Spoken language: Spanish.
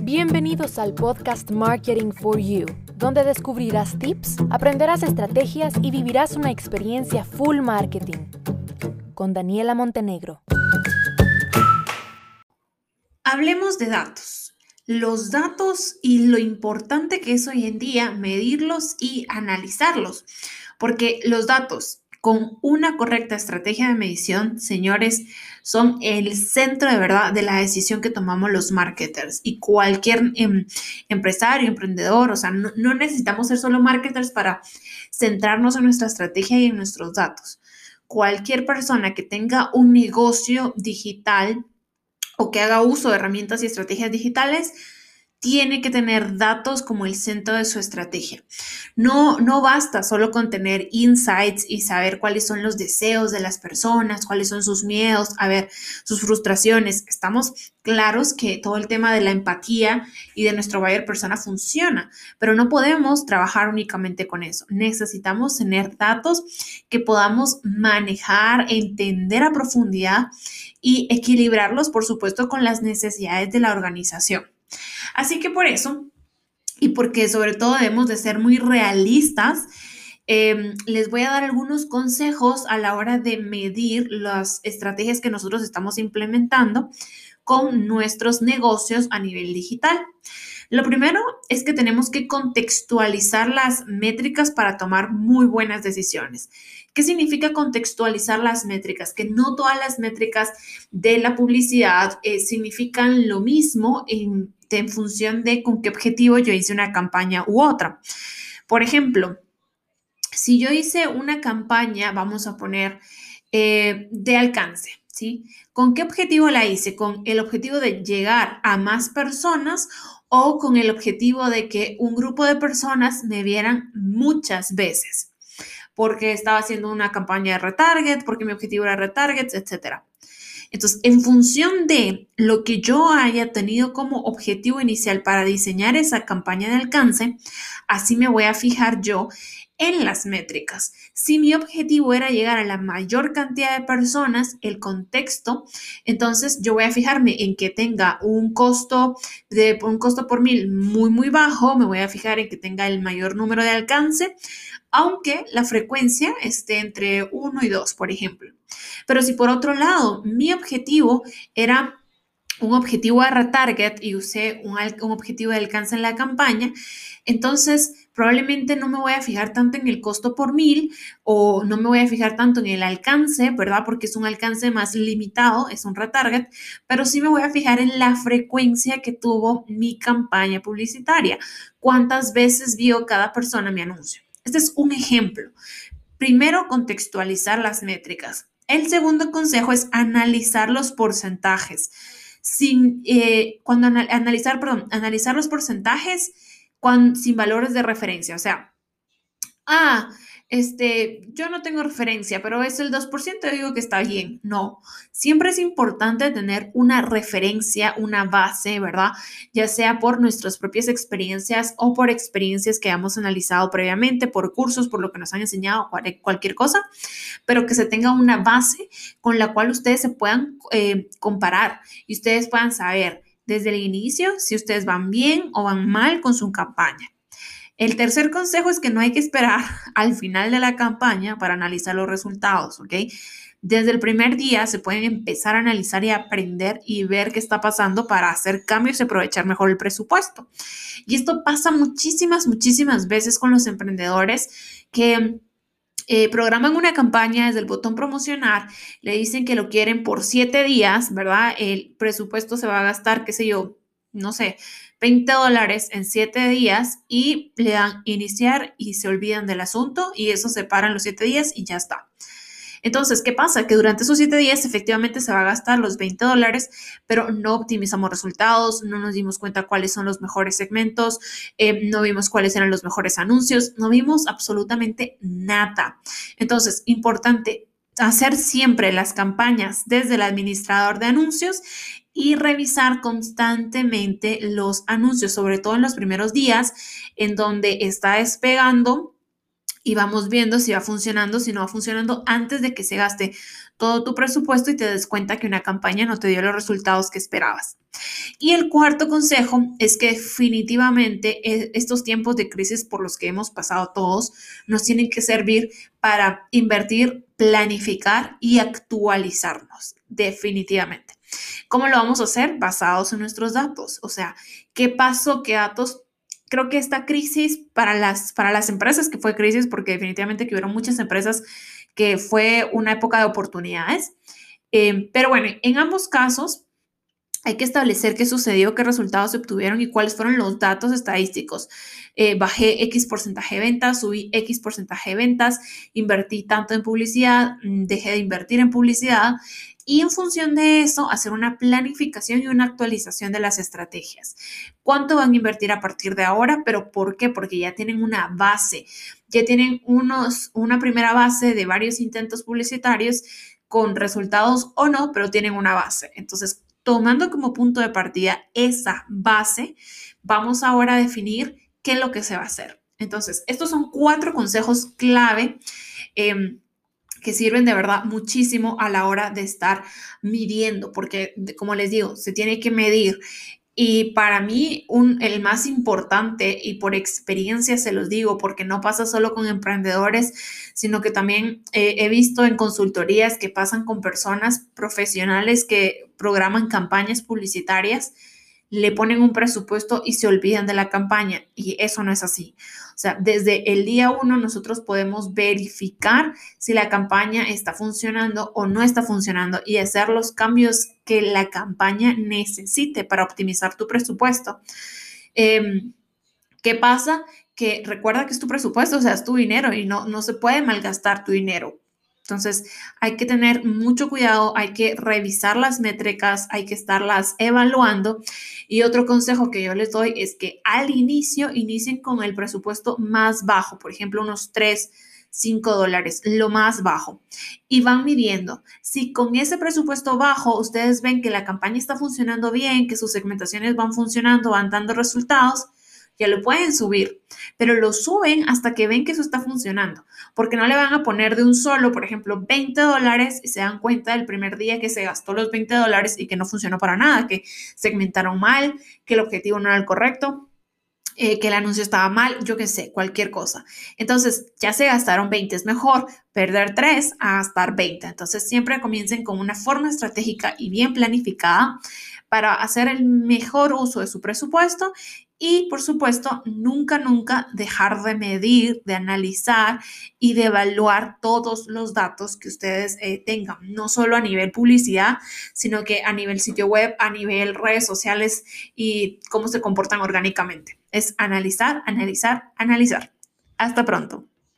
Bienvenidos al podcast Marketing for You, donde descubrirás tips, aprenderás estrategias y vivirás una experiencia full marketing. Con Daniela Montenegro. Hablemos de datos. Los datos y lo importante que es hoy en día medirlos y analizarlos. Porque los datos con una correcta estrategia de medición, señores, son el centro de verdad de la decisión que tomamos los marketers y cualquier em, empresario, emprendedor, o sea, no, necesitamos ser solo marketers para centrarnos en nuestra estrategia y en nuestros datos. Cualquier persona que tenga un negocio digital o que haga uso de herramientas y estrategias digitales, tiene que tener datos como el centro de su estrategia. No, no basta solo con tener insights y saber cuáles son los deseos de las personas, cuáles son sus miedos, a ver, sus frustraciones. Estamos claros que todo el tema de la empatía y de nuestro buyer persona funciona, pero no podemos trabajar únicamente con eso. Necesitamos tener datos que podamos manejar, entender a profundidad y equilibrarlos, por supuesto, con las necesidades de la organización. Así que por eso, y porque sobre todo debemos de ser muy realistas, em, les voy a dar algunos consejos a la hora de medir las estrategias que nosotros estamos implementando con nuestros negocios a nivel digital. Lo primero es que tenemos que contextualizar las métricas para tomar muy buenas decisiones. ¿Qué significa contextualizar las métricas? Que no todas las métricas de la publicidad eh, significan lo mismo en función de con qué objetivo yo hice una campaña u otra. Por ejemplo, si yo hice una campaña, vamos a poner eh, de alcance, ¿sí? ¿Con qué objetivo la hice? ¿Con el objetivo de llegar a más personas o con el objetivo de que un grupo de personas me vieran muchas veces? Porque estaba haciendo una campaña de retarget, porque mi objetivo era retarget, etcétera. Entonces, en función de lo que yo haya tenido como objetivo inicial para diseñar esa campaña de alcance, así me voy a fijar yo en las métricas. Si mi objetivo era llegar a la mayor cantidad de personas, el contexto, entonces yo voy a fijarme en que tenga un costo de un costo por mil muy muy bajo, me voy a fijar en que tenga el mayor número de alcance, aunque la frecuencia esté entre 1 y 2, por ejemplo. Pero si por otro lado mi objetivo era un objetivo de retarget y usé un, un, objetivo de alcance en la campaña, entonces probablemente no me voy a fijar tanto en el costo por mil o no me voy a fijar tanto en el alcance, ¿verdad? Porque es un alcance más limitado, es un retarget, pero sí me voy a fijar en la frecuencia que tuvo mi campaña publicitaria, cuántas veces vio cada persona mi anuncio. Este es un ejemplo. Primero, contextualizar las métricas. El segundo consejo es analizar los porcentajes. Sin, eh, cuando analizar, perdón, analizar los porcentajes sin valores de referencia. O sea, ah, este, yo no tengo referencia, pero es el 2%, digo que está bien. No, siempre es importante tener una referencia, una base, ¿verdad? Ya sea por nuestras propias experiencias o por experiencias que hemos analizado previamente, por cursos, por lo que nos han enseñado, cualquier cosa, pero que se tenga una base con la cual ustedes se puedan eh, comparar y ustedes puedan saber desde el inicio si ustedes van bien o van mal con su campaña. El tercer consejo es que no hay que esperar al final de la campaña para analizar los resultados, ¿ok? Desde el primer día se pueden empezar a analizar y aprender y ver qué está pasando para hacer cambios y aprovechar mejor el presupuesto. Y esto pasa muchísimas, muchísimas veces con los emprendedores que eh, programan una campaña desde el botón promocionar, le dicen que lo quieren por siete días, ¿verdad? El presupuesto se va a gastar, qué sé yo, no sé, 20 dólares en 7 días y le dan iniciar y se olvidan del asunto y eso se paran los 7 días y ya está. Entonces, ¿qué pasa? Que durante esos 7 días efectivamente se va a gastar los 20 dólares, pero no optimizamos resultados, no nos dimos cuenta cuáles son los mejores segmentos, eh, no vimos cuáles eran los mejores anuncios, no vimos absolutamente nada. Entonces, importante, hacer siempre las campañas desde el administrador de anuncios y revisar constantemente los anuncios, sobre todo en los primeros días en donde está despegando y vamos viendo si va funcionando, si no va funcionando antes de que se gaste todo tu presupuesto y te des cuenta que una campaña no te dio los resultados que esperabas. Y el cuarto consejo es que definitivamente e, estos tiempos de crisis por los que hemos pasado todos nos tienen que servir para invertir, planificar y actualizarnos, definitivamente. ¿Cómo lo vamos a hacer? Basados en nuestros datos. O sea, ¿qué pasó? ¿Qué datos creo que esta crisis para las, para las empresas, que fue crisis porque definitivamente que hubo muchas empresas que fue una época de oportunidades. Eh, pero bueno, en ambos casos hay que establecer qué sucedió, qué resultados se obtuvieron y cuáles fueron los datos estadísticos. Eh, bajé X porcentaje de ventas, subí X porcentaje de ventas, invertí tanto en publicidad, mm, dejé de invertir en publicidad y en función de eso hacer una planificación y una actualización de las estrategias. ¿Cuánto van a invertir a partir de ahora? ¿Pero por qué? Porque ya tienen una base, ya tienen unos, una primera base de varios intentos publicitarios con resultados o no, pero tienen una base. Entonces, tomando como punto de partida esa base, vamos ahora a definir qué es lo que se va a hacer. Entonces, estos son cuatro consejos clave. Em, que sirven de verdad muchísimo a la hora de estar midiendo, porque como les digo, se tiene que medir. Y para mí, el más importante, y por experiencia se los digo, porque no pasa solo con emprendedores, sino que también eh, he visto en consultorías que pasan con personas profesionales que programan campañas publicitarias le ponen un presupuesto y se olvidan de la campaña. Y eso no es así. O sea, desde el día uno nosotros podemos verificar si la campaña está funcionando o no está funcionando y hacer los cambios que la campaña necesite para optimizar tu presupuesto. Em, ¿Qué pasa? Que recuerda que es tu presupuesto, o sea, es tu dinero y no, no se puede malgastar tu dinero. Entonces, hay que tener mucho cuidado, hay que revisar las métricas, hay que estarlas evaluando. Y otro consejo que yo les doy es que al inicio inicien con el presupuesto más bajo, por ejemplo, unos 3, 5 dólares, lo más bajo. Y van midiendo. Si con ese presupuesto bajo ustedes ven que la campaña está funcionando bien, que sus segmentaciones van funcionando, van dando resultados, ya lo pueden subir, pero lo suben hasta que ven que eso está funcionando, porque no le van a poner de un solo, por ejemplo, 20 dólares y se dan cuenta del primer día que se gastó los 20 dólares y que no funcionó para nada, que segmentaron mal, que el objetivo no era el correcto. Eh, que el anuncio estaba mal, yo qué sé, cualquier cosa. Entonces, ya se gastaron 20, es mejor perder 3 a gastar 20. Entonces, siempre comiencen con una forma estratégica y bien planificada para hacer el mejor uso de su presupuesto y por supuesto, nunca, nunca dejar de medir, de analizar y de evaluar todos los datos que ustedes eh, tengan, no solo a nivel publicidad, sino que a nivel sitio web, a nivel redes sociales y cómo se comportan orgánicamente. Es analizar, analizar, analizar. Hasta pronto.